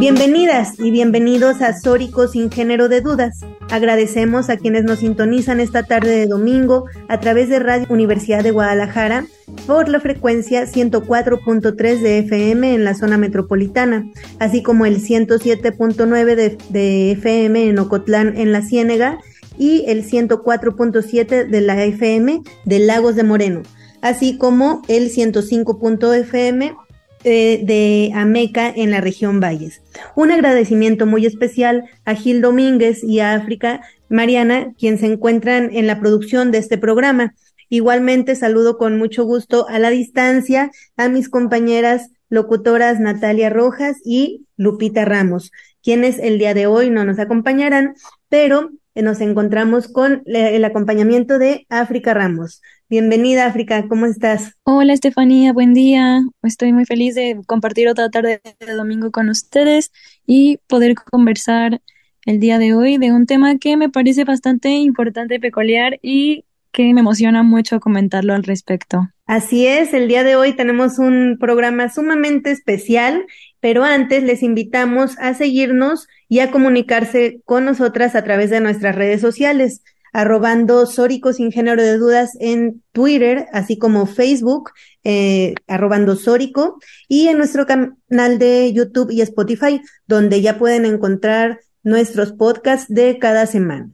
Bienvenidas y bienvenidos a Sórico sin género de dudas. Agradecemos a quienes nos sintonizan esta tarde de domingo a través de Radio Universidad de Guadalajara por la frecuencia 104.3 de FM en la zona metropolitana, así como el 107.9 de, FM en Ocotlán en la Ciénega y el 104.7 de la FM de Lagos de Moreno, así como el 105.fm eh, de Ameca en la región Valles. Un agradecimiento muy especial a Gil Domínguez y a África Mariana, quien se encuentran en la producción de este programa. Igualmente saludo con mucho gusto a la distancia a mis compañeras locutoras Natalia Rojas y Lupita Ramos, quienes el día de hoy no nos acompañarán, pero nos encontramos con el acompañamiento de África Ramos. Bienvenida, África, ¿cómo estás? Hola, Estefanía, buen día. Estoy muy feliz de compartir otra tarde de domingo con ustedes y poder conversar el día de hoy de un tema que me parece bastante importante, peculiar y que me emociona mucho comentarlo al respecto. Así es, el día de hoy tenemos un programa sumamente especial, pero antes les invitamos a seguirnos y a comunicarse con nosotras a través de nuestras redes sociales arrobando Sórico sin género de dudas en Twitter, así como Facebook, eh, arrobando Sórico, y en nuestro canal de YouTube y Spotify, donde ya pueden encontrar nuestros podcasts de cada semana.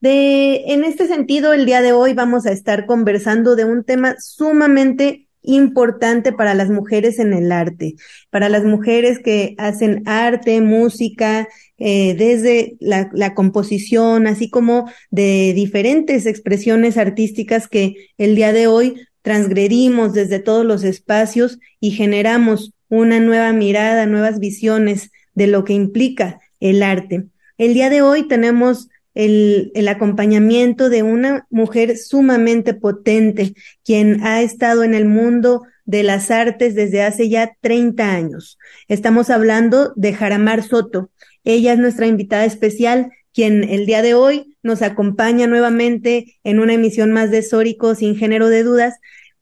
De, en este sentido, el día de hoy vamos a estar conversando de un tema sumamente importante para las mujeres en el arte, para las mujeres que hacen arte, música, eh, desde la, la, composición, así como de diferentes expresiones artísticas que el día de hoy transgredimos desde todos los espacios y generamos una nueva mirada, nuevas visiones de lo que implica el arte. El día de hoy tenemos el, el, acompañamiento de una mujer sumamente potente, quien ha estado en el mundo de las artes desde hace ya 30 años. Estamos hablando de Jaramar Soto. Ella es nuestra invitada especial, quien el día de hoy nos acompaña nuevamente en una emisión más de Sórico sin género de dudas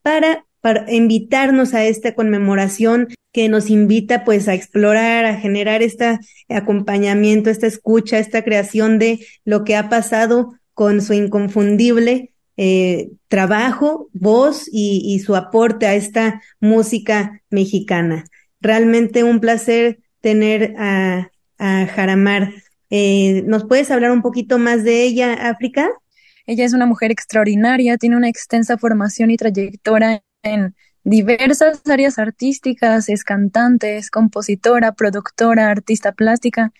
para, para invitarnos a esta conmemoración que nos invita pues a explorar, a generar este acompañamiento, esta escucha, esta creación de lo que ha pasado con su inconfundible eh, trabajo, voz y, su aporte a esta música mexicana. Realmente un placer tener a, a Jaramar. Eh, ¿Nos puedes hablar un poquito más de ella, África? Ella es una mujer extraordinaria, tiene una extensa formación y trayectoria en diversas áreas artísticas, es cantante, es compositora, productora, artista plástica.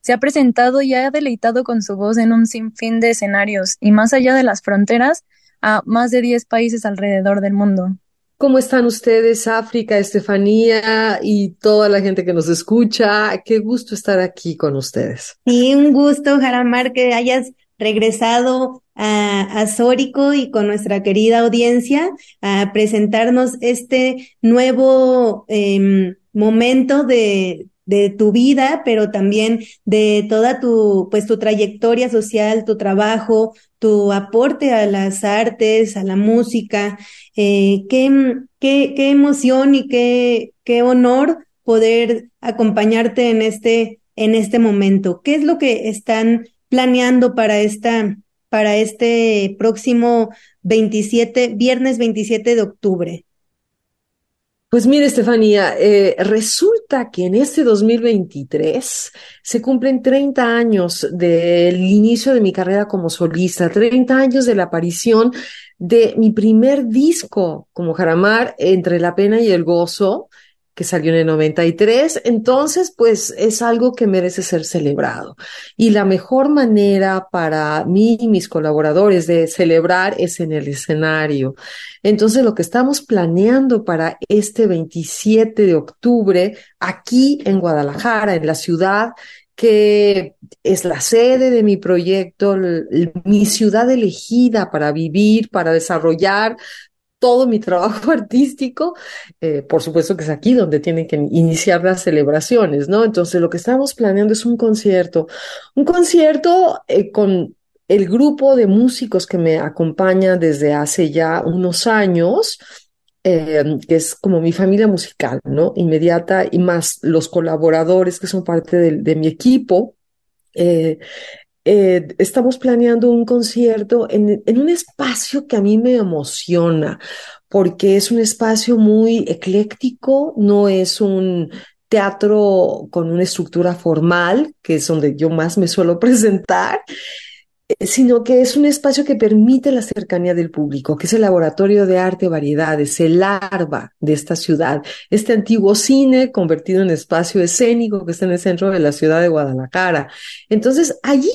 Se ha presentado y ha deleitado con su voz en un sinfín de escenarios y más allá de las fronteras a más de 10 países alrededor del mundo. ¿Cómo están ustedes, África, Estefanía y toda la gente que nos escucha? Qué gusto estar aquí con ustedes. Sí, un gusto, Jaramar, que hayas regresado a, a Sórico y con nuestra querida audiencia a presentarnos este nuevo eh, momento de, de tu vida, pero también de toda tu, pues tu trayectoria social, tu trabajo, tu aporte a las artes, a la música. Eh, qué, qué, qué emoción y qué, qué honor poder acompañarte en este, en este momento. ¿Qué es lo que están planeando para esta, para este próximo 27, viernes 27 de octubre? Pues mire, Estefanía, eh, resulta que en este 2023 se cumplen 30 años del inicio de mi carrera como solista, 30 años de la aparición de mi primer disco como Jaramar, Entre la Pena y el Gozo, que salió en el 93. Entonces, pues es algo que merece ser celebrado. Y la mejor manera para mí y mis colaboradores de celebrar es en el escenario. Entonces, lo que estamos planeando para este 27 de octubre aquí en Guadalajara, en la ciudad, que es la sede de mi proyecto, mi ciudad elegida para vivir, para desarrollar todo mi trabajo artístico, eh, por supuesto que es aquí donde tienen que iniciar las celebraciones, ¿no? Entonces lo que estamos planeando es un concierto, un concierto eh, con el grupo de músicos que me acompaña desde hace ya unos años, eh, que es como mi familia musical, ¿no? Inmediata y más los colaboradores que son parte de, de mi equipo. Eh, eh, estamos planeando un concierto en, en, un espacio que a mí me emociona, porque es un espacio muy ecléctico, no es un teatro con una estructura formal, que es donde yo más me suelo presentar, eh, sino que es un espacio que permite la cercanía del público, que es el laboratorio de arte variedades, el larva de esta ciudad, este antiguo cine convertido en espacio escénico que está en el centro de la ciudad de Guadalajara. Entonces, allí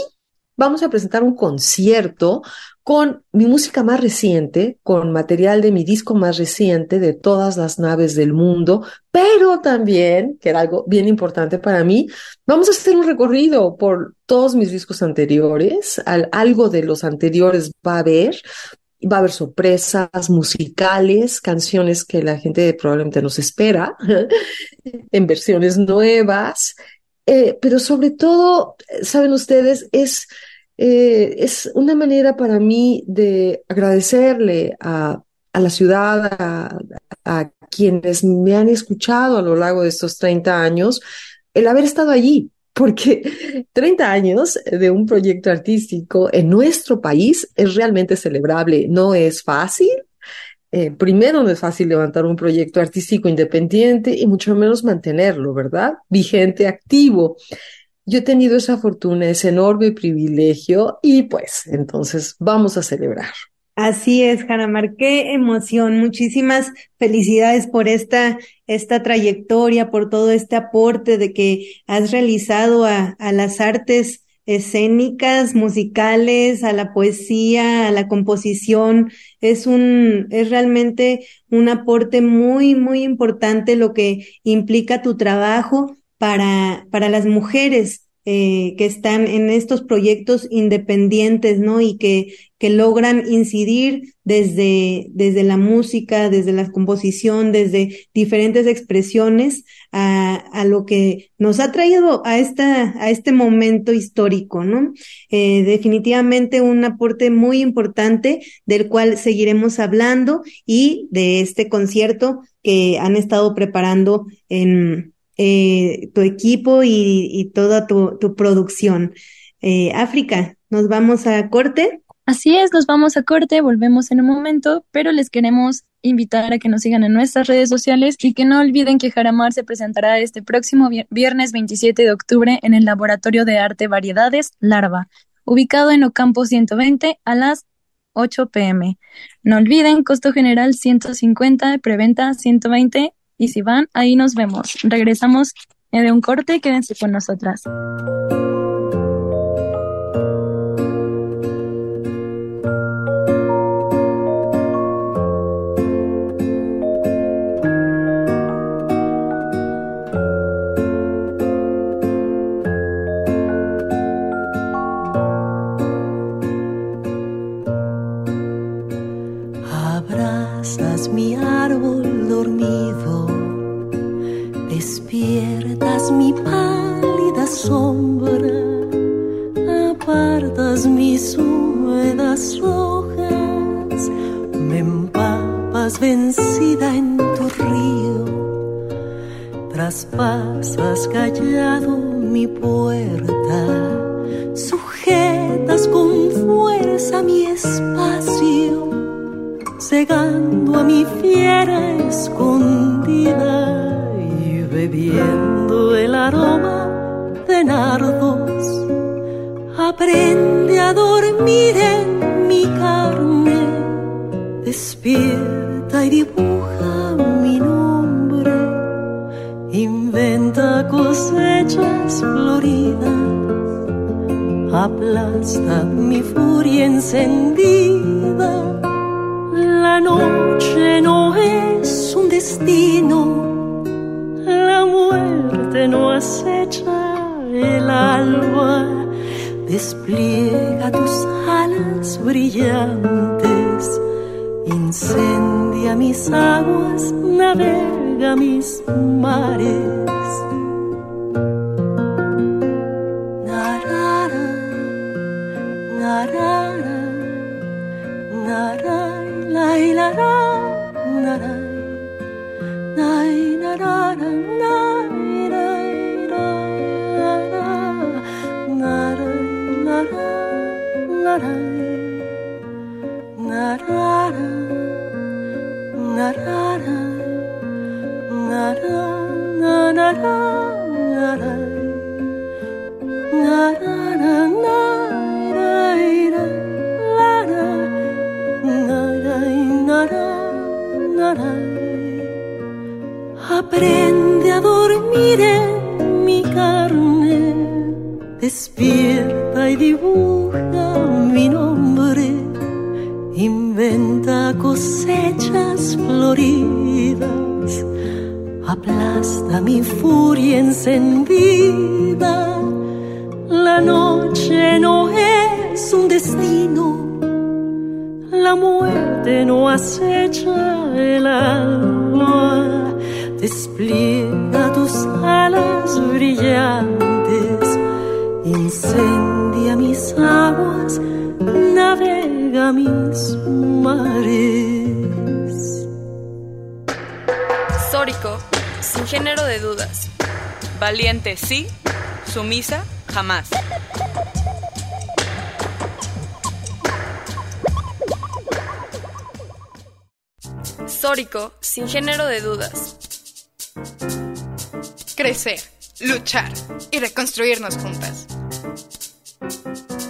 vamos a presentar un concierto con mi música más reciente, con material de mi disco más reciente de todas las naves del mundo, pero también, que era algo bien importante para mí, vamos a hacer un recorrido por todos mis discos anteriores, algo de los anteriores va a haber, va a haber sorpresas musicales, canciones que la gente probablemente nos espera, en versiones nuevas, eh, pero sobre todo, saben ustedes, es, eh, es una manera para mí de agradecerle a, a la ciudad, a, a, quienes me han escuchado a lo largo de estos 30 años, el haber estado allí, porque 30 años de un proyecto artístico en nuestro país es realmente celebrable. No es fácil, eh, primero no es fácil levantar un proyecto artístico independiente y mucho menos mantenerlo, ¿verdad? Vigente, activo. Yo he tenido esa fortuna, ese enorme privilegio y pues entonces vamos a celebrar. Así es, Jaramar, qué emoción. Muchísimas felicidades por esta, esta trayectoria, por todo este aporte de que has realizado a, a las artes escénicas, musicales, a la poesía, a la composición. Es un, es realmente un aporte muy, muy importante lo que implica tu trabajo para, para las mujeres eh, que están en estos proyectos independientes, ¿no? Y que, que logran incidir desde, desde la música, desde la composición, desde diferentes expresiones a, a lo que nos ha traído a esta, a este momento histórico, ¿no? Eh, definitivamente un aporte muy importante del cual seguiremos hablando y de este concierto que han estado preparando en, eh, tu equipo y, toda tu, tu producción. Eh, África, nos vamos a corte. Así es, nos vamos a corte, volvemos en un momento, pero les queremos invitar a que nos sigan en nuestras redes sociales y que no olviden que Jaramar se presentará este próximo viernes 27 de octubre en el Laboratorio de Arte Variedades Larva, ubicado en Ocampo 120 a las 8 pm. No olviden, costo general 150, preventa 120 y si van, ahí nos vemos. Regresamos de un corte, quédense con nosotras. Húmedas hojas, me empapas vencida en tu río, traspasas callado mi puerta, sujetas con fuerza mi espacio, cegando a mi fiera escondida y bebiendo el aroma de nardos. Aprende a dormir en despierta y dibuja mi nombre cosechas floridas, aplasta mi furia encendida. La noche no es un destino, la muerte no acecha el alba. Despliega tus alas brillantes, incendia mis aguas, navega mis mares. Aprende a dormir en mi carne, despierta y dibuja mi nombre, inventa cosechas floridas, aplasta mi furia encendida. La noche no es un destino, la muerte no acecha el alma, despliega tus alas brillantes, incendia mis aguas, navega mis mares. Sórico, sin género de dudas. Valiente sí, sumisa jamás. Sórico, sin género de dudas. Crecer, luchar y reconstruirnos juntas.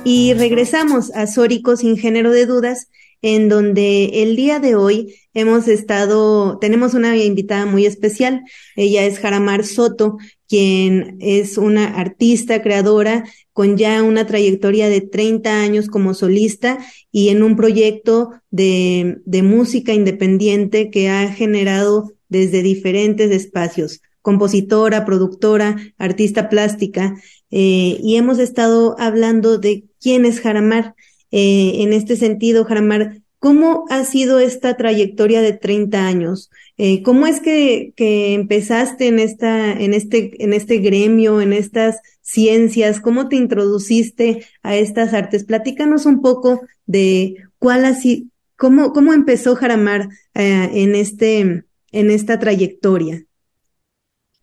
Y regresamos a Sórico sin género de dudas, en donde el día de hoy hemos estado, tenemos una invitada muy especial. Ella es Jaramar Soto, quien es una artista, creadora, con ya una trayectoria de 30 años como solista y en un proyecto de, de música independiente que ha generado desde diferentes espacios compositora, productora, artista plástica, eh, y hemos estado hablando de quién es Jaramar. Eh, en este sentido, Jaramar, ¿cómo ha sido esta trayectoria de 30 años? Eh, ¿Cómo es que, que empezaste en esta, en este, en este gremio, en estas ciencias? ¿Cómo te introduciste a estas artes? Platícanos un poco de cuál así, cómo, cómo empezó Jaramar en este, en esta trayectoria.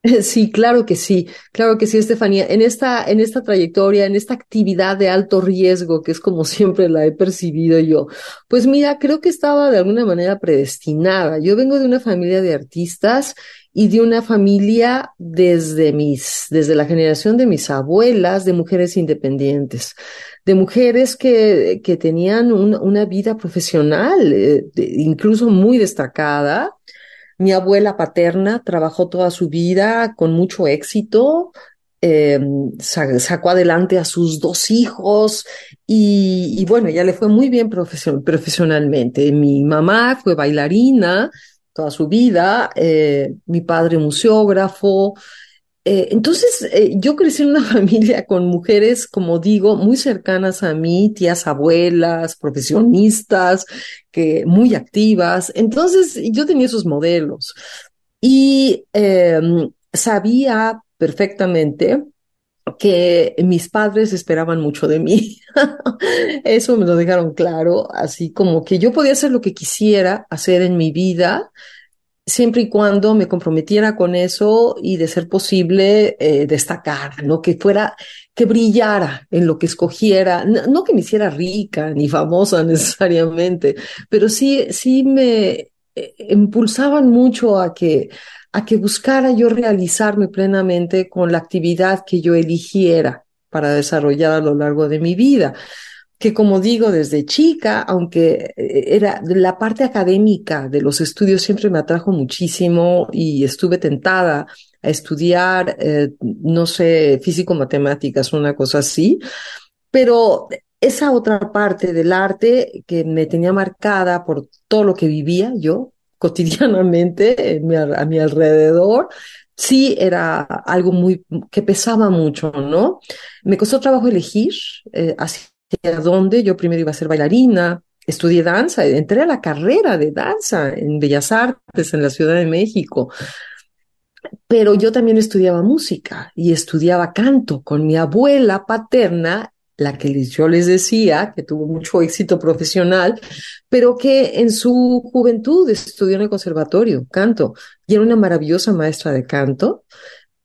Sí, claro que sí, claro que sí, Estefanía. En esta, en esta trayectoria, en esta actividad de alto riesgo, que es como siempre la he percibido yo, pues mira, creo que estaba de alguna manera predestinada. Yo vengo de una familia de artistas y de una familia desde mis, desde la generación de mis abuelas, de mujeres independientes, de mujeres que, que tenían una vida profesional, eh, incluso muy destacada mi abuela paterna trabajó toda su vida con mucho éxito, eh, sacó adelante a sus dos hijos y, bueno, ya le fue muy bien profesion profesionalmente. Mi mamá fue bailarina toda su vida, eh, mi padre museógrafo, eh, entonces, eh, yo crecí en una familia con mujeres, como digo, muy cercanas a mí, tías abuelas, profesionistas, que muy activas. Entonces, yo tenía esos modelos y em, sabía perfectamente que mis padres esperaban mucho de mí. Eso me lo dejaron claro, así como que yo podía hacer lo que quisiera hacer en mi vida, siempre y cuando me comprometiera con eso y de ser posible eh, destacar, ¿no? Que fuera, que brillara en lo que escogiera, no, que me hiciera rica ni famosa necesariamente, pero sí, sí me eh, impulsaban mucho a que, a que buscara yo realizarme plenamente con la actividad que yo eligiera para desarrollar a lo largo de mi vida que como digo desde chica, aunque eh, era la parte académica de los estudios siempre me atrajo muchísimo y estuve tentada a estudiar, eh, no sé, físico-matemáticas, una cosa así, pero esa otra parte del arte que me tenía marcada por todo lo que vivía yo cotidianamente a mi alrededor, sí era algo muy que pesaba mucho, ¿no? Me costó trabajo elegir eh, hacia dónde. Yo primero iba a ser bailarina, estudié danza, entré a la carrera de danza en Bellas Artes en la Ciudad de México. Pero yo también estudiaba música y estudiaba canto con mi abuela paterna la que yo les decía, que tuvo mucho éxito profesional, pero que en su juventud estudió en el conservatorio, canto, y era una maravillosa maestra de canto.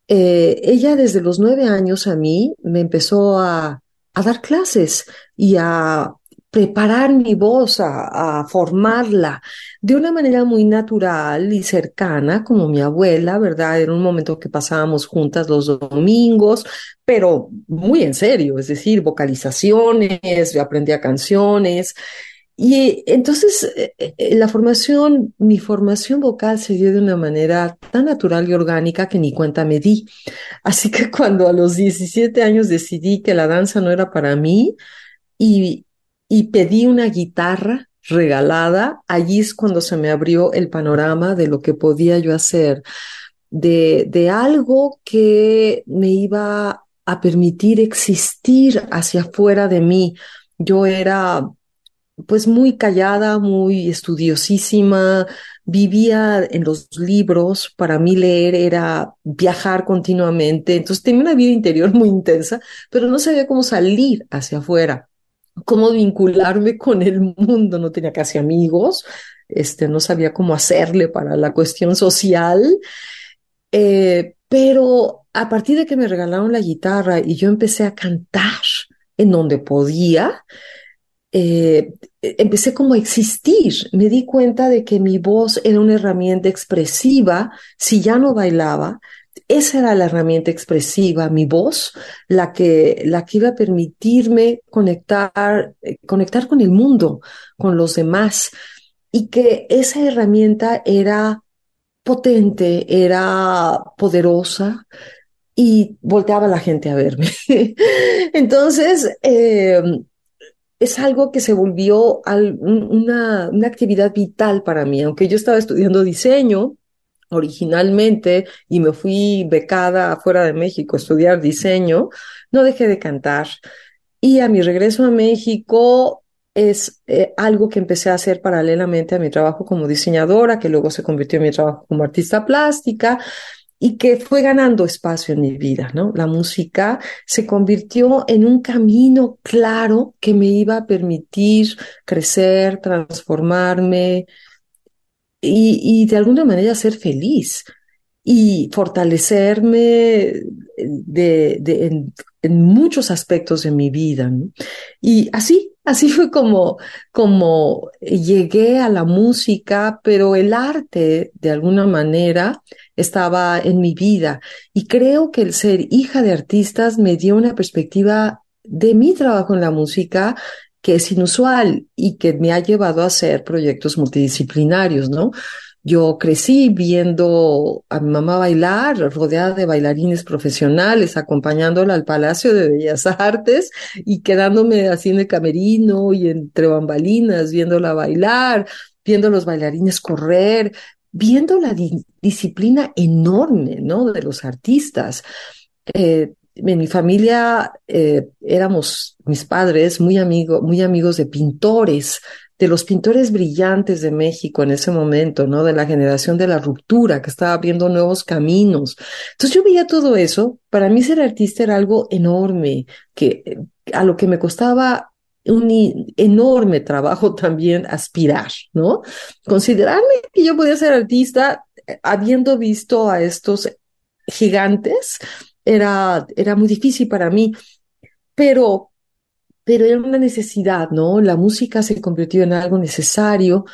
Eh, ella desde los nueve años a mí me empezó a, a dar clases y a preparar mi voz, a, formarla de una manera muy natural y cercana, como mi abuela, ¿verdad? Era un momento que pasábamos juntas los domingos, pero muy en serio, es decir, vocalizaciones, yo aprendía canciones. Y entonces eh, eh, la formación, mi formación vocal se dio de una manera tan natural y orgánica que ni cuenta me di. Así que cuando a los 17 años decidí que la danza no era para mí y, y pedí una guitarra regalada, allí es cuando se me abrió el panorama de lo que podía yo hacer, de, de algo que me iba a permitir existir hacia afuera de mí. Yo era pues muy callada, muy estudiosísima, vivía en los libros, para mí leer era viajar continuamente, entonces tenía una vida interior muy intensa, pero no sabía cómo salir hacia afuera cómo vincularme con el mundo, no tenía casi amigos, este, no sabía cómo hacerle para la cuestión social, eh, pero a partir de que me regalaron la guitarra y yo empecé a cantar en donde podía, eh, empecé como a existir. Me di cuenta de que mi voz era una herramienta expresiva si ya no bailaba, esa era la herramienta expresiva, mi voz, la que, la que iba a permitirme conectar, conectar con el mundo, con los demás, y que esa herramienta era potente, era poderosa y volteaba la gente a verme. Entonces, em, es algo que se volvió una, una actividad vital para mí, aunque yo estaba estudiando diseño originalmente y me fui becada fuera de México a estudiar diseño, no dejé de cantar. Y a mi regreso a México es eh, algo que empecé a hacer paralelamente a mi trabajo como diseñadora, que luego se convirtió en mi trabajo como artista plástica y que fue ganando espacio en mi vida, ¿no? La música se convirtió en un camino claro que me iba a permitir crecer, transformarme, y, de alguna manera ser feliz y fortalecerme de, de, en, muchos aspectos de mi vida. Y así, así fue como, como llegué a la música, pero el arte, de alguna manera, estaba en mi vida. Y creo que el ser hija de artistas me dio una perspectiva de mi trabajo en la música que es inusual y que me ha llevado a hacer proyectos multidisciplinarios, ¿no? Yo crecí viendo a mi mamá bailar, rodeada de bailarines profesionales, acompañándola al Palacio de Bellas Artes y quedándome así en el camerino y entre bambalinas, viéndola bailar, viendo los bailarines correr, viendo la disciplina enorme, ¿no? De los artistas. Eh, en mi familia eh, éramos mis padres muy amigos, muy amigos de pintores, de los pintores brillantes de México en ese momento, ¿no? De la generación de la ruptura, que estaba abriendo nuevos caminos. Entonces yo veía todo eso. Para mí ser artista era algo enorme, que a lo que me costaba un enorme trabajo también aspirar, ¿no? Considerarme que yo podía ser artista eh, habiendo visto a estos gigantes era, era muy difícil para mí, pero, pero era una necesidad, ¿no? La música se convirtió en algo necesario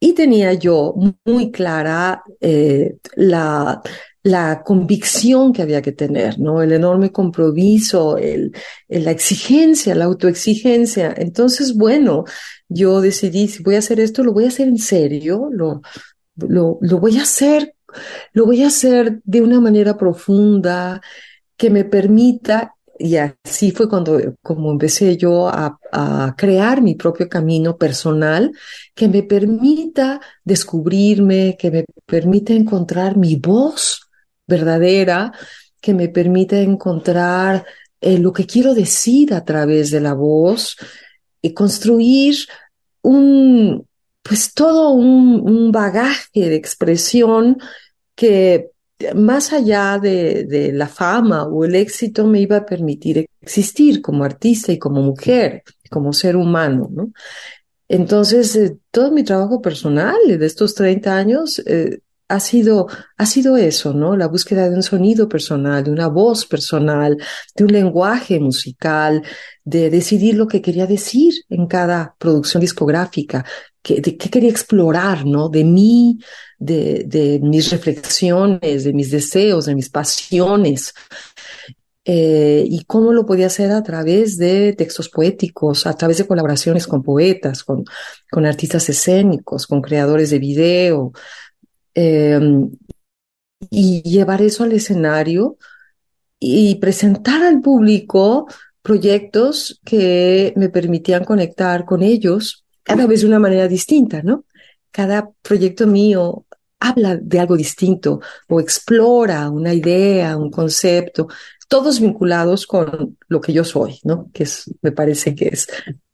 y tenía yo muy clara eh, la, la convicción que había que tener, ¿no? El enorme compromiso, el, la exigencia, la autoexigencia. Entonces, bueno, yo decidí, si voy a hacer esto, lo voy a hacer en serio, lo, lo, lo voy a hacer lo voy a hacer de una manera profunda que me permita, y así fue cuando como empecé yo a, a crear mi propio camino personal, que me permita descubrirme, que me permita encontrar mi voz verdadera, que me permita encontrar eh, lo que quiero decir a través de la voz y construir un, pues todo un, un bagaje de expresión que más allá de, de, la fama o el éxito me iba a permitir existir como artista y como mujer, como ser humano, ¿no? Entonces, eh, todo mi trabajo personal de estos 30 años eh, ha sido, ha sido eso, ¿no? La búsqueda de un sonido personal, de una voz personal, de un lenguaje musical, de decidir lo que quería decir en cada producción discográfica, de, qué quería explorar, ¿no? De mí, de, de mis reflexiones, de mis deseos, de mis pasiones. Eh, y cómo lo podía hacer a través de textos poéticos, a través de colaboraciones con poetas, con, con artistas escénicos, con creadores de video, eh, y llevar eso al escenario y presentar al público proyectos que me permitían conectar con ellos cada vez de una manera distinta, ¿no? Cada proyecto mío habla de algo distinto o explora una idea, un concepto, todos vinculados con lo que yo soy, ¿no? Que me parece que es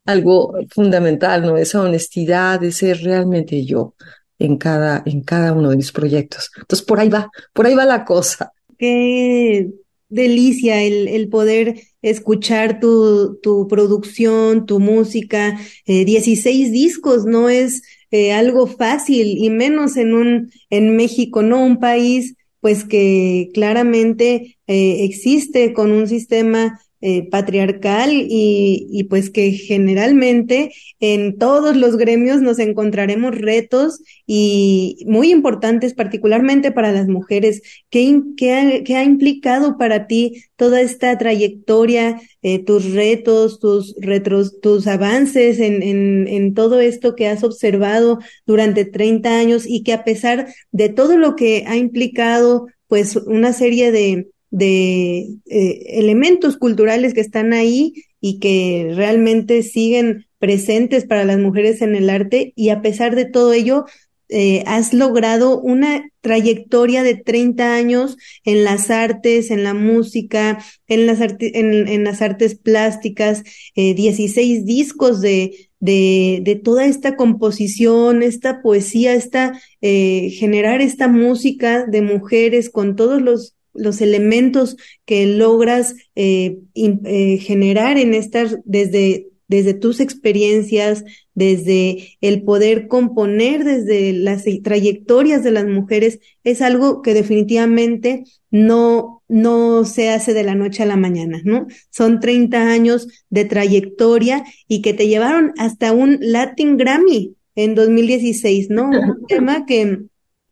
algo fundamental, ¿no? Esa honestidad de ser realmente yo en cada, en cada uno de mis proyectos. Entonces, por ahí va, por ahí va la cosa. Qué delicia el, el poder escuchar tu, tu producción, tu música. Eh, 16 discos no es eh, algo fácil y menos en un, en México, ¿no? Un país pues que claramente eh, existe con un sistema eh, patriarcal y, y, pues que generalmente en todos los gremios nos encontraremos retos y muy importantes, particularmente para las mujeres. ¿Qué, qué, ha, qué ha, implicado para ti toda esta trayectoria, eh, tus retos, tus retros, tus avances en, en, en todo esto que has observado durante 30 años y que a pesar de todo lo que ha implicado, pues una serie de, de eh, elementos culturales que están ahí y que realmente siguen presentes para las mujeres en el arte. Y a pesar de todo ello, eh, has logrado una trayectoria de 30 años en las artes, en la música, en las, arti en, las artes plásticas, eh, 16 discos de, de, de, toda esta composición, esta poesía, esta, eh, generar esta música de mujeres con todos los los elementos que logras eh, eh, generar en estas, desde, desde tus experiencias, desde el poder componer, desde las trayectorias de las mujeres, es algo que definitivamente no, no se hace de la noche a la mañana, ¿no? Son 30 años de trayectoria y que te llevaron hasta un Latin Grammy en 2016, ¿no? Un tema que,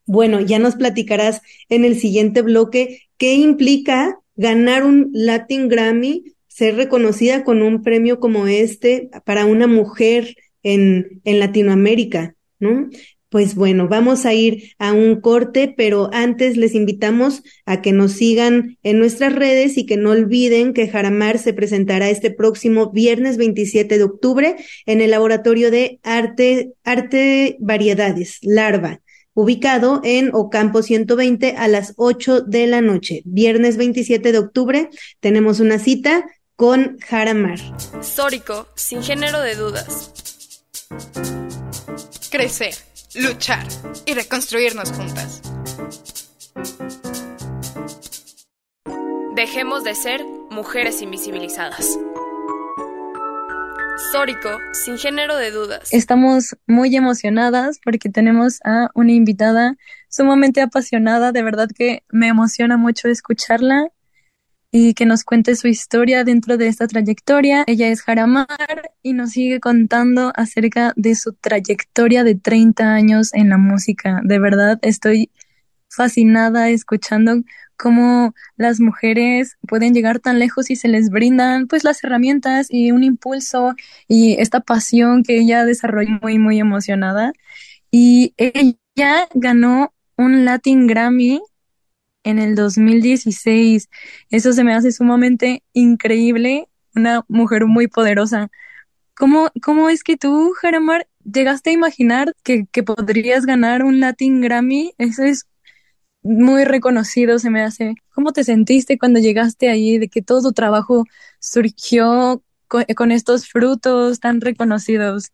bueno, ya nos platicarás en el siguiente bloque qué implica ganar un Latin Grammy, ser reconocida con un premio como este para una mujer en, en Latinoamérica, ¿no? Pues bueno, vamos a ir a un corte, pero antes les invitamos a que nos sigan en nuestras redes y que no olviden que Jaramar se presentará este próximo viernes 27 de octubre en el Laboratorio de Arte, Arte Variedades, Larva ubicado en Ocampo 120 a las 8 de la noche. Viernes 27 de octubre tenemos una cita con Jaramar. Sórico, sin género de dudas. Crecer, luchar y reconstruirnos juntas. Dejemos de ser mujeres invisibilizadas. Histórico, sin género de dudas. Estamos muy emocionadas porque tenemos a una invitada sumamente apasionada, de verdad que me emociona mucho escucharla y que nos cuente su historia dentro de esta trayectoria. Ella es Jaramar y nos sigue contando acerca de su trayectoria de 30 años en la música. De verdad estoy fascinada escuchando cómo las mujeres pueden llegar tan lejos y se les brindan pues las herramientas y un impulso y esta pasión que ella desarrolló muy muy emocionada y ella ganó un Latin Grammy en el 2016. Eso se me hace sumamente increíble, una mujer muy poderosa. ¿Cómo, cómo es que tú, Jaramar, llegaste a imaginar que, que podrías ganar un Latin Grammy? Eso es muy reconocido, se me hace. ¿Cómo te sentiste cuando llegaste ahí, de que todo tu trabajo surgió con, estos frutos tan reconocidos?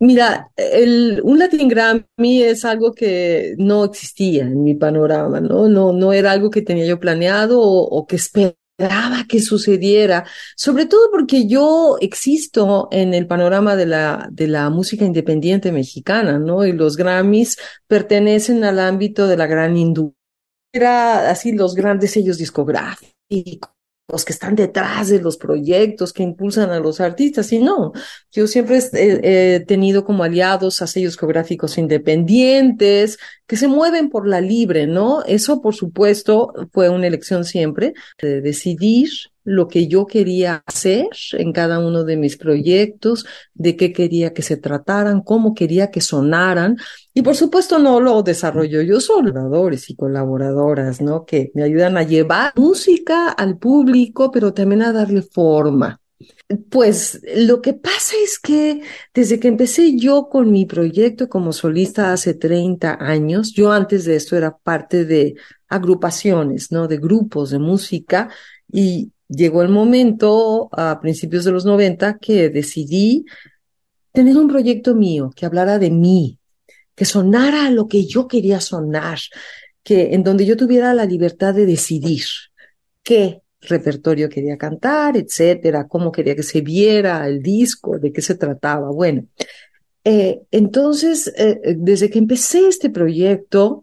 Mira, el, un Latin Grammy es algo que no existía en mi panorama, ¿no? No, no era algo que tenía yo planeado o, o que esperaba que sucediera, sobre todo porque yo existo en el panorama de la, de la música independiente mexicana, ¿no? Y los Grammys pertenecen al ámbito de la gran industria era así los grandes sellos discográficos, los que están detrás de los proyectos que impulsan a los artistas, y no, yo siempre he, tenido como aliados a sellos geográficos independientes que se mueven por la libre, ¿no? Eso, por supuesto, fue una elección siempre de decidir lo que yo quería hacer en cada uno de mis proyectos, de qué quería que se trataran, cómo quería que sonaran. Y por supuesto no lo desarrollo yo, son y colaboradoras, ¿no? Que me ayudan a llevar música al público, pero también a darle forma. Pues lo que pasa es que desde que empecé yo con mi proyecto como solista hace 30 años, yo antes de esto era parte de agrupaciones, ¿no? De grupos de música y llegó el momento a principios de los 90 que decidí tener un proyecto mío que hablara de mí, que sonara lo que yo quería sonar, que en donde yo tuviera la libertad de decidir qué repertorio quería cantar, etcétera, cómo quería que se viera el disco, de qué se trataba. Bueno, eh, entonces, eh, desde que empecé este proyecto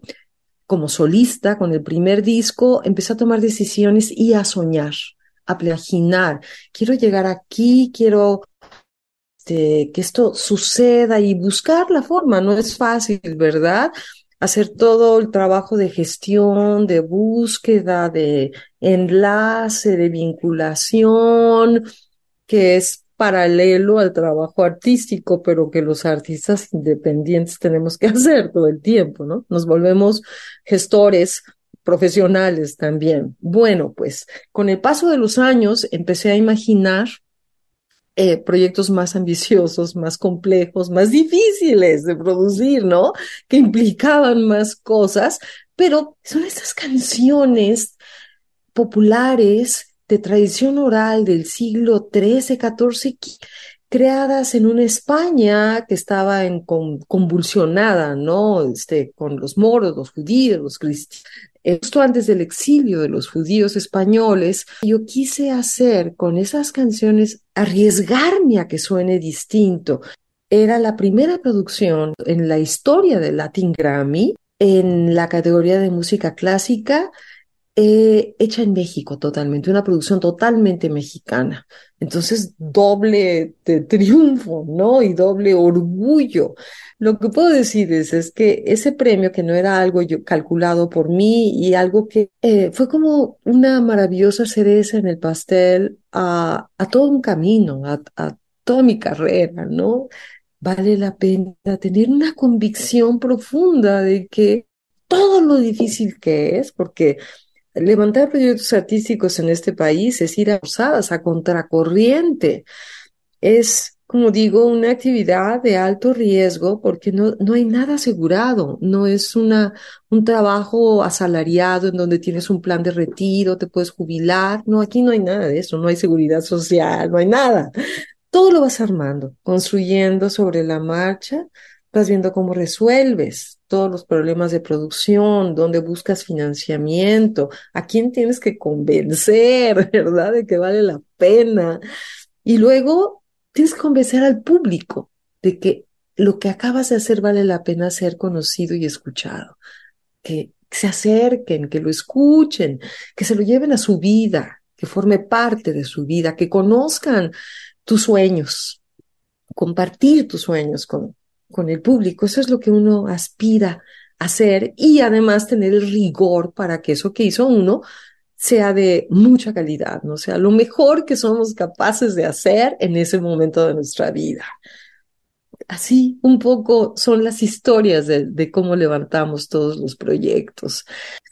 como solista, con el primer disco, empecé a tomar decisiones y a soñar a plaginar. Quiero llegar aquí, quiero este, que esto suceda y buscar la forma. No es fácil, ¿verdad? Hacer todo el trabajo de gestión, de búsqueda, de enlace, de vinculación, que es paralelo al trabajo artístico, pero que los artistas independientes tenemos que hacer todo el tiempo, ¿no? Nos volvemos gestores profesionales también. Bueno, pues con el paso de los años empecé a imaginar eh, proyectos más ambiciosos, más complejos, más difíciles de producir, ¿no? Que implicaban más cosas, pero son estas canciones populares de tradición oral del siglo XIII, XIV, creadas en una España que estaba en convulsionada, ¿no? Este, con los moros, los judíos, los cristianos, justo antes del exilio de los judíos españoles, yo quise hacer con esas canciones arriesgarme a que suene distinto. Era la primera producción en la historia del Latin Grammy en la categoría de música clásica eh, hecha en México totalmente, una producción totalmente mexicana. Entonces, doble de triunfo, ¿no? Y doble orgullo. Lo que puedo decir es, que ese premio, que no era algo calculado por mí y algo que eh, fue como una maravillosa cereza en el pastel a, a todo un camino, a, a toda mi carrera, ¿no? Vale la pena tener una convicción profunda de que todo lo difícil que es, porque levantar proyectos artísticos en este país es ir a usadas, a contracorriente. Es, como digo, una actividad de alto riesgo porque no, no hay nada asegurado, no es una, un trabajo asalariado en donde tienes un plan de retiro, te puedes jubilar. No, aquí no hay nada de eso, no hay seguridad social, no hay nada. Todo lo vas armando, construyendo sobre la marcha, vas viendo cómo resuelves todos los problemas de producción, dónde buscas financiamiento, a quién tienes que convencer, ¿verdad? De que vale la pena. Y luego tienes que convencer al público de que lo que acabas de hacer vale la pena ser conocido y escuchado. Que se acerquen, que lo escuchen, que se lo lleven a su vida, que forme parte de su vida, que conozcan tus sueños, compartir tus sueños con, con el público. Eso es lo que uno aspira a hacer y además tener el rigor para que eso que hizo uno sea de mucha calidad, ¿no? sea lo mejor que somos capaces de hacer en ese momento de nuestra vida. así un poco son las historias de, cómo levantamos todos los proyectos.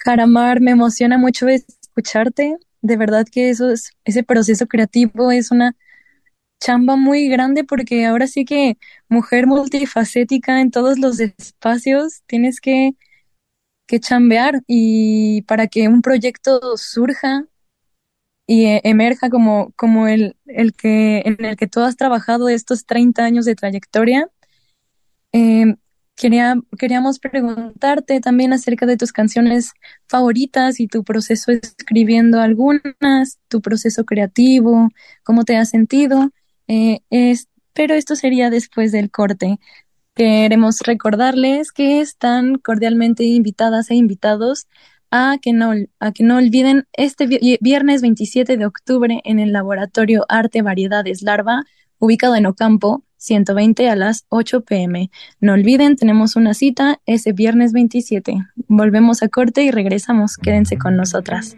Jaramar, me emociona mucho escucharte. De verdad que eso es, ese proceso creativo es una chamba muy grande porque ahora sí que mujer multifacética en todos los espacios, tienes que, que chambear y para que un proyecto surja y e, emerja como, como el, el que, en el que tú has trabajado estos 30 años de trayectoria. Eh, quería, queríamos preguntarte también acerca de tus canciones favoritas y tu proceso escribiendo algunas, tu proceso creativo, cómo te has sentido. Eh, es, pero esto sería después del corte. Queremos recordarles que están cordialmente invitadas e invitados a que no, a que no olviden este viernes 27 de octubre en el Laboratorio Arte Variedades Larva, ubicado en Ocampo, 120 a las 8 pm. No olviden, tenemos una cita ese viernes 27. Volvemos a corte y regresamos. Quédense con nosotras.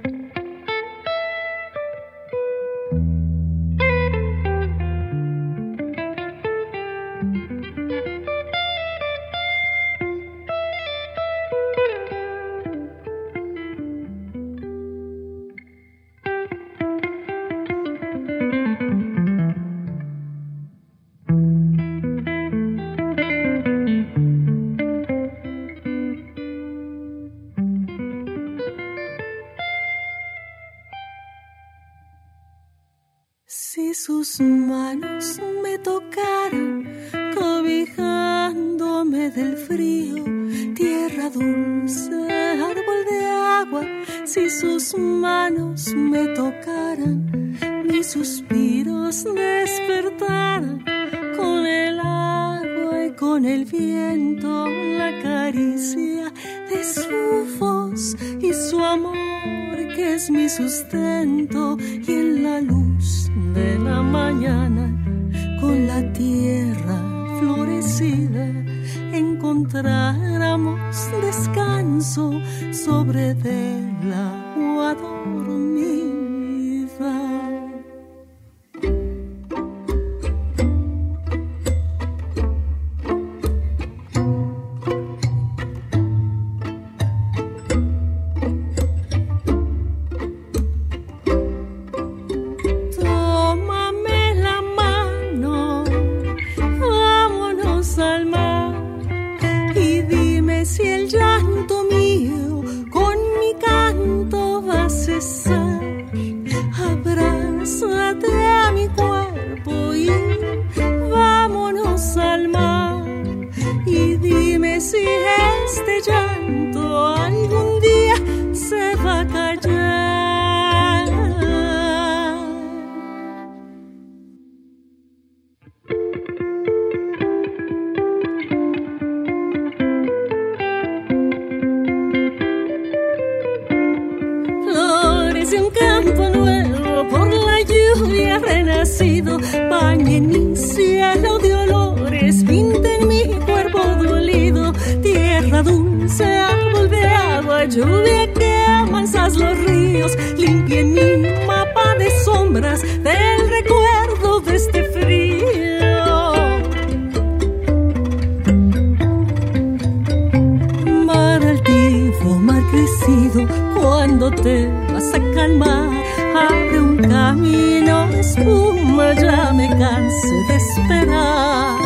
Si sus manos me tocaran, mis suspiros despertaran con el agua y con el viento, la caricia de su voz y su amor que es mi sustento y en la luz de la mañana con la tierra florecida encontráramos descanso sobre del agua dormida. cuando te vas a calmar. Abre un camino espuma, ya me cansé de esperar.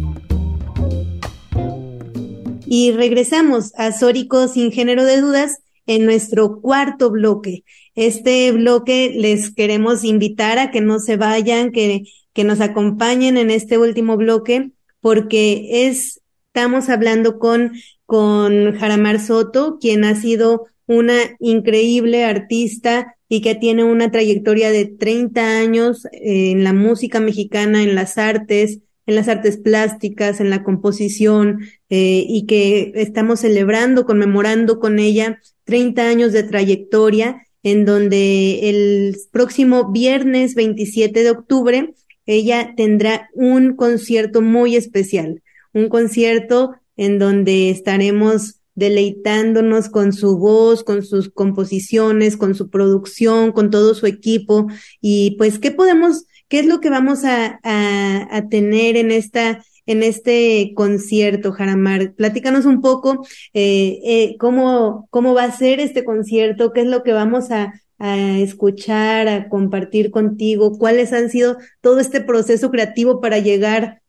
Y regresamos a Sórico, sin género de dudas, en nuestro cuarto bloque. Este bloque les queremos invitar a que no se vayan, que, que nos acompañen en este último bloque, porque es, estamos hablando con, con Jaramar Soto, quien ha sido una increíble artista y que tiene una trayectoria de 30 años en la música mexicana, en las artes, en las artes plásticas, en la composición, eh, y que estamos celebrando, conmemorando con ella 30 años de trayectoria, en donde el próximo viernes 27 de octubre ella tendrá un concierto muy especial, un concierto en donde estaremos deleitándonos con su voz, con sus composiciones, con su producción, con todo su equipo. Y pues, ¿qué podemos, qué es lo que vamos a, a, tener en esta, en este concierto, Jaramar? Platícanos un poco eh, eh, cómo, cómo va a ser este concierto, qué es lo que vamos a, a escuchar, a compartir contigo, cuáles han sido todo este proceso creativo para llegar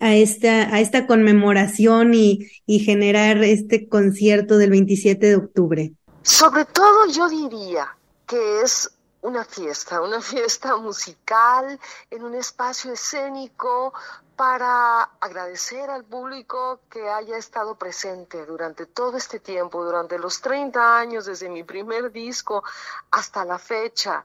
a esta, a esta conmemoración y, y generar este concierto del 27 de octubre? Sobre todo yo diría que es una fiesta, una fiesta musical en un espacio escénico para agradecer al público que haya estado presente durante todo este tiempo, durante los 30 años desde mi primer disco hasta la fecha,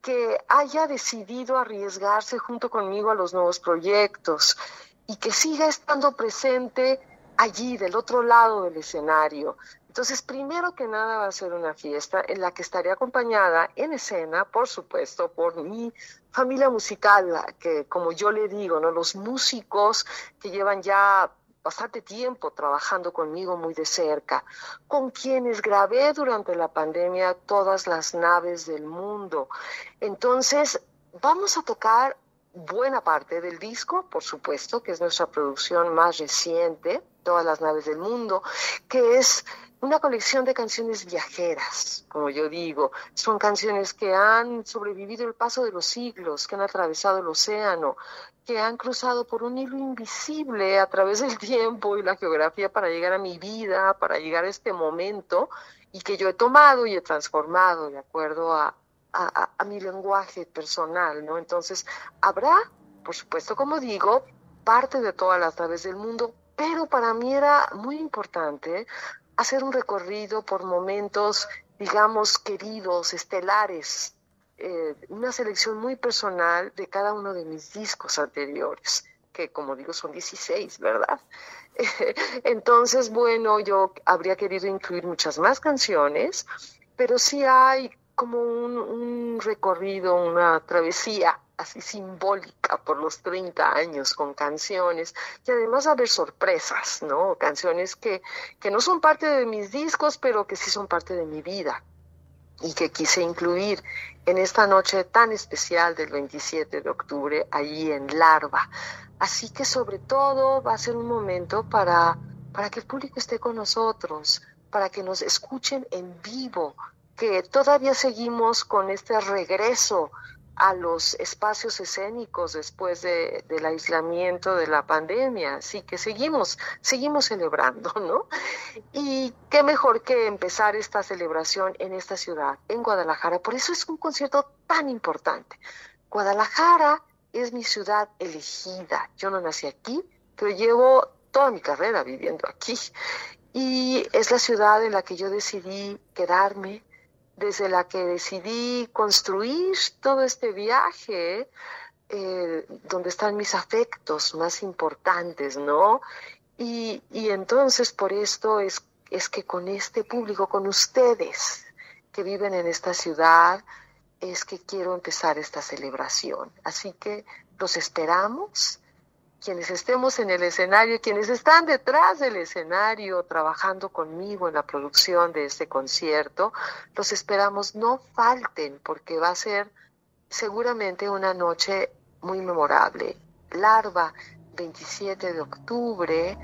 que haya decidido arriesgarse junto conmigo a los nuevos proyectos y que siga estando presente allí, del otro lado del escenario. Entonces, primero que nada va a ser una fiesta en la que estaré acompañada en escena, por supuesto, por mi familia musical, que como yo le digo, ¿no? los músicos que llevan ya bastante tiempo trabajando conmigo muy de cerca, con quienes grabé durante la pandemia todas las naves del mundo. Entonces, vamos a tocar buena parte del disco, por supuesto, que es nuestra producción más reciente, Todas las naves del mundo, que es una colección de canciones viajeras, como yo digo. Son canciones que han sobrevivido el paso de los siglos, que han atravesado el océano, que han cruzado por un hilo invisible a través del tiempo y la geografía para llegar a mi vida, para llegar a este momento, y que yo he tomado y he transformado de acuerdo a, a, mi lenguaje personal, ¿no? Entonces, habrá, por supuesto, como digo, parte de todas las naves del mundo, pero para mí era muy importante hacer un recorrido por momentos, digamos, queridos, estelares, eh, una selección muy personal de cada uno de mis discos anteriores, que como digo son 16, ¿verdad? Entonces, bueno, yo habría querido incluir muchas más canciones, pero sí hay como un, recorrido, una travesía así simbólica por los 30 años con canciones y además haber sorpresas, ¿no? Canciones que, que no son parte de mis discos, pero que sí son parte de mi vida y que quise incluir en esta noche tan especial del 27 de octubre allí en Larva. Así que sobre todo va a ser un momento para, para que el público esté con nosotros, para que nos escuchen en vivo, que todavía seguimos con este regreso a los espacios escénicos después de, del aislamiento de la pandemia, así que seguimos, seguimos celebrando, ¿no? Y qué mejor que empezar esta celebración en esta ciudad, en Guadalajara, por eso es un concierto tan importante. Guadalajara es mi ciudad elegida, yo no nací aquí, pero llevo toda mi carrera viviendo aquí, y es la ciudad en la que yo decidí quedarme, desde la que decidí construir todo este viaje, eh, donde están mis afectos más importantes, ¿no? Y, y entonces por esto es, es que con este público, con ustedes que viven en esta ciudad, es que quiero empezar esta celebración. Así que los esperamos quienes estemos en el escenario, quienes están detrás del escenario trabajando conmigo en la producción de este concierto, los esperamos no falten porque va a ser seguramente una noche muy memorable. Larva, 27 de octubre,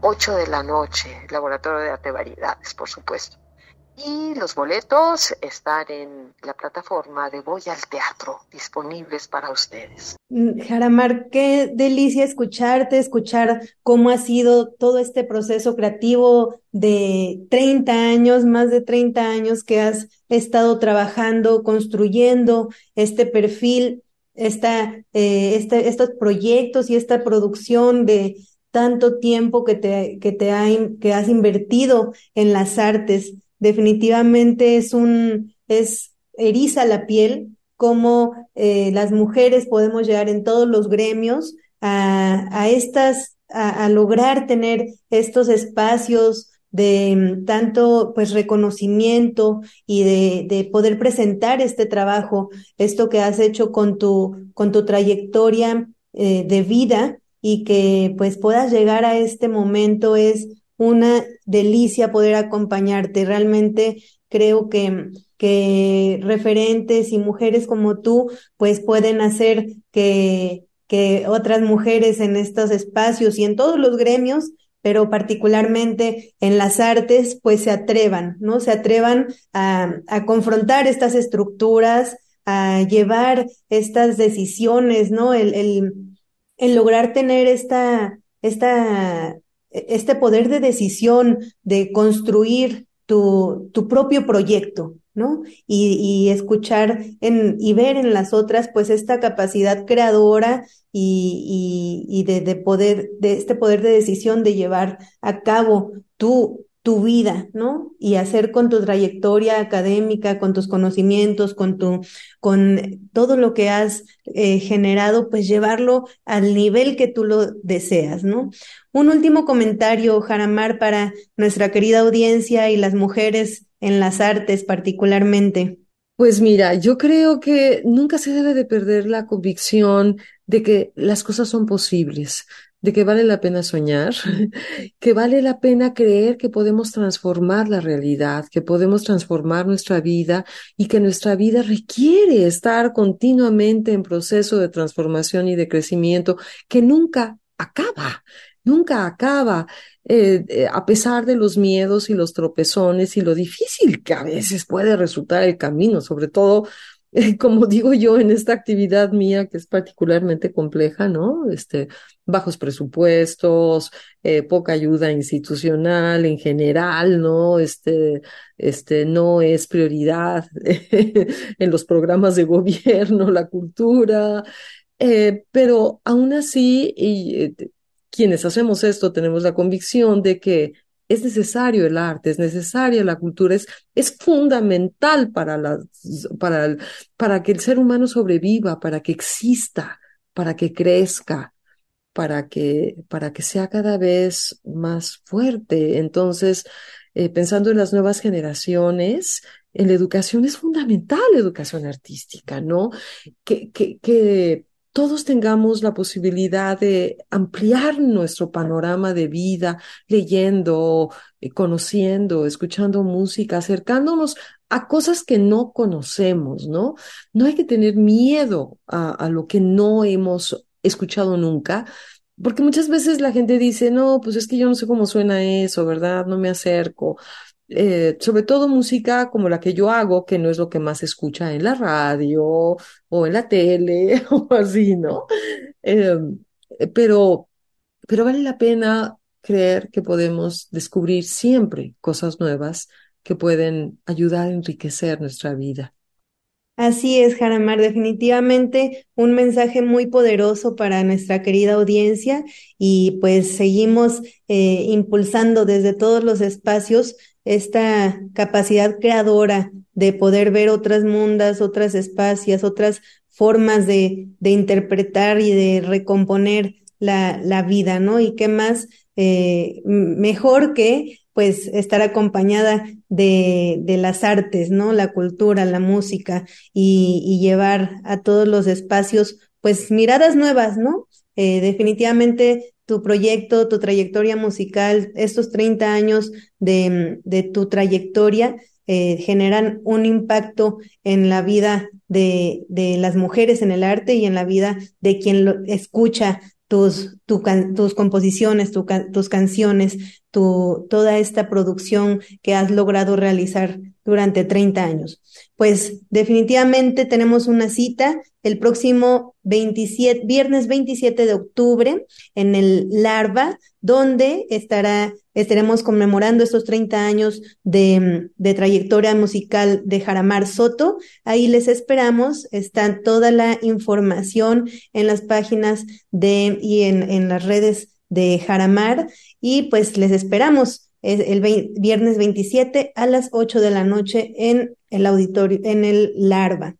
8 de la noche, Laboratorio de Arte Variedades, por supuesto. Y los boletos están en la plataforma de Voy al Teatro, disponibles para ustedes. Mm, Jaramar, qué delicia escucharte, escuchar cómo ha sido todo este proceso creativo de 30 años, más de 30 años que has estado trabajando, construyendo este perfil, esta, eh, este, estos proyectos y esta producción de, tanto tiempo que te, que te ha, que has invertido en las artes. Definitivamente es un, es, eriza la piel cómo eh, las mujeres podemos llegar en todos los gremios a, a estas, a, lograr tener estos espacios de tanto pues reconocimiento y de, de, poder presentar este trabajo, esto que has hecho con tu, con tu trayectoria eh, de vida y que pues puedas llegar a este momento es una delicia poder acompañarte. Realmente creo que, que referentes y mujeres como tú pues pueden hacer que, que otras mujeres en estos espacios y en todos los gremios pero particularmente en las artes, pues se atrevan, ¿no? Se atrevan a, a confrontar estas estructuras, a llevar estas decisiones, ¿no? El, el, el lograr tener esta, esta, este poder de decisión, de construir tu, tu propio proyecto, ¿no? Y, y escuchar en, y ver en las otras, pues, esta capacidad creadora y, y, y de, de, poder, de este poder de decisión de llevar a cabo tu, tu vida, ¿no? Y hacer con tu trayectoria académica, con tus conocimientos, con tu, con todo lo que has eh, generado, pues llevarlo al nivel que tú lo deseas, ¿no? Un último comentario, Jaramar, para nuestra querida audiencia y las mujeres en las artes particularmente. Pues mira, yo creo que nunca se debe de perder la convicción de que las cosas son posibles, de que vale la pena soñar, que vale la pena creer que podemos transformar la realidad, que podemos transformar nuestra vida y que nuestra vida requiere estar continuamente en proceso de transformación y de crecimiento que nunca acaba, nunca acaba. Eh, eh, a pesar de los miedos y los tropezones y lo difícil que a veces puede resultar el camino, sobre todo como digo yo, en esta actividad mía que es particularmente compleja, ¿no? Este, bajos presupuestos, eh, poca ayuda institucional en general, ¿no? Este, este, no es prioridad en los programas de gobierno, la cultura, eh, pero aún así, y, eh, quienes hacemos esto tenemos la convicción de que es necesario el arte, es necesaria la cultura, es, es fundamental para, la, para, para que el ser humano sobreviva, para que exista, para que crezca, para que, para que sea cada vez más fuerte. Entonces, eh, pensando en las nuevas generaciones, en la educación es fundamental educación artística, ¿no? Que, que, que todos tengamos la posibilidad de ampliar nuestro panorama de vida, leyendo, eh, conociendo, escuchando música, acercándonos a cosas que no conocemos, ¿no? No hay que tener miedo a, a lo que no hemos escuchado nunca, porque muchas veces la gente dice, no, pues es que yo no sé cómo suena eso, ¿verdad? No me acerco. Eh, sobre todo música como la que yo hago, que no es lo que más se escucha en la radio o en la tele o así, ¿no? Eh, pero, pero vale la pena creer que podemos descubrir siempre cosas nuevas que pueden ayudar a enriquecer nuestra vida. Así es, Jaramar, definitivamente un mensaje muy poderoso para nuestra querida audiencia y pues seguimos eh, impulsando desde todos los espacios esta capacidad creadora de poder ver otras mundas, otras espacios, otras formas de, interpretar y de recomponer la, la vida, ¿no? Y qué más eh, mejor que pues estar acompañada de, de las artes, ¿no? La cultura, la música y, llevar a todos los espacios pues miradas nuevas, ¿no? Eh, definitivamente tu proyecto, tu trayectoria musical, estos 30 años de, de tu trayectoria eh, generan un impacto en la vida de, de, las mujeres en el arte y en la vida de quien escucha tus, tu, tus composiciones, tu, tus canciones, tu, toda esta producción que has logrado realizar durante 30 años. Pues definitivamente tenemos una cita el próximo 27, viernes 27 de octubre en el Larva, donde estará, estaremos conmemorando estos 30 años de, de trayectoria musical de Jaramar Soto. Ahí les esperamos. Está toda la información en las páginas de y en, en las redes de Jaramar y pues les esperamos el viernes 27 a las 8 de la noche en el auditorio, en el Larva.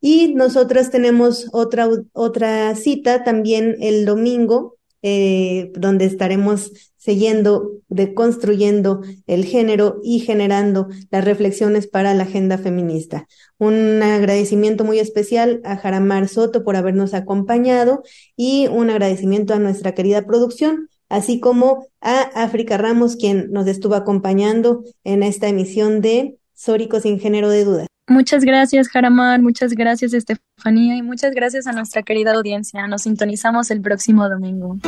Y nosotras tenemos otra, otra cita también el domingo, eh, donde estaremos siguiendo, deconstruyendo el género y generando las reflexiones para la agenda feminista. Un agradecimiento muy especial a Jaramar Soto por habernos acompañado y un agradecimiento a nuestra querida producción, así como a África Ramos, quien nos estuvo acompañando en esta emisión de Sórico sin género de duda. Muchas gracias, Jaramar, muchas gracias, Estefanía, y muchas gracias a nuestra querida audiencia. Nos sintonizamos el próximo domingo.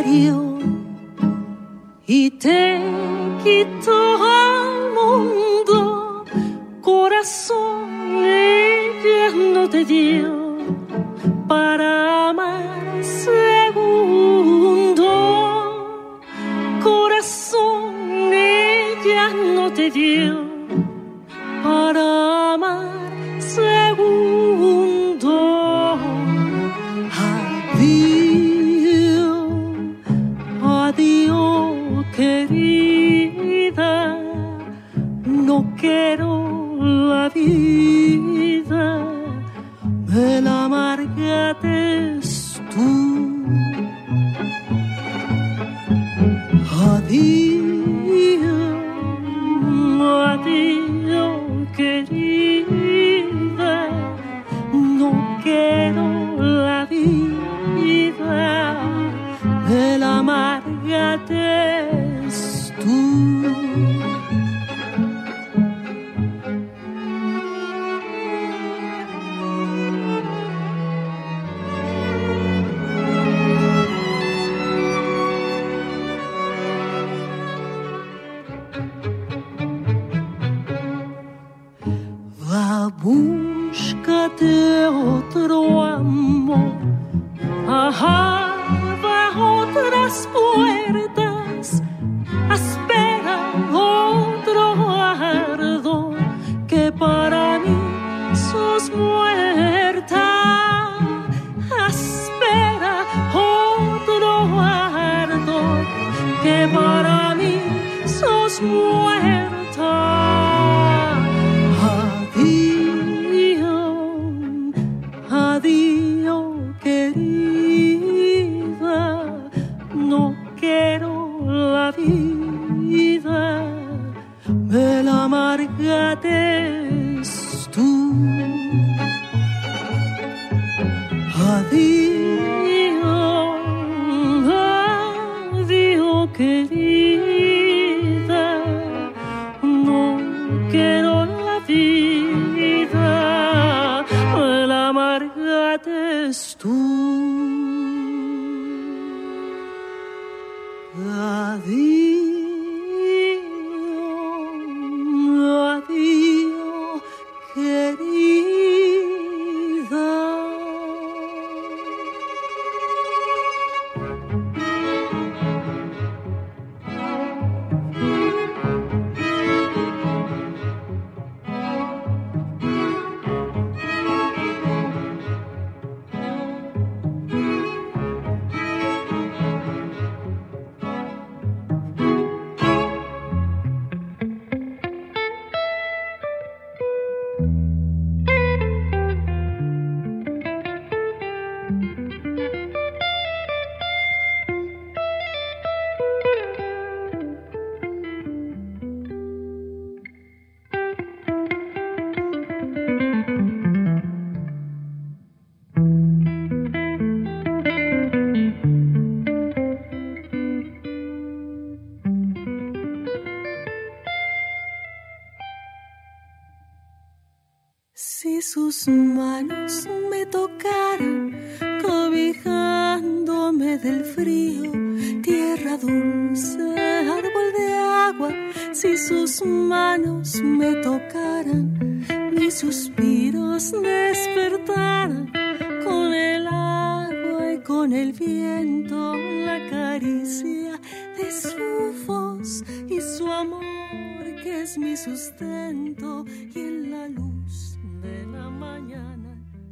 Y búscate otro amor. Sus manos me tocaran, cobijándome del frío, tierra dulce, árbol de agua, si sus manos me tocaran, mis suspiros despertaran. Con el agua y con el viento, la caricia de su voz y su amor que es mi sustento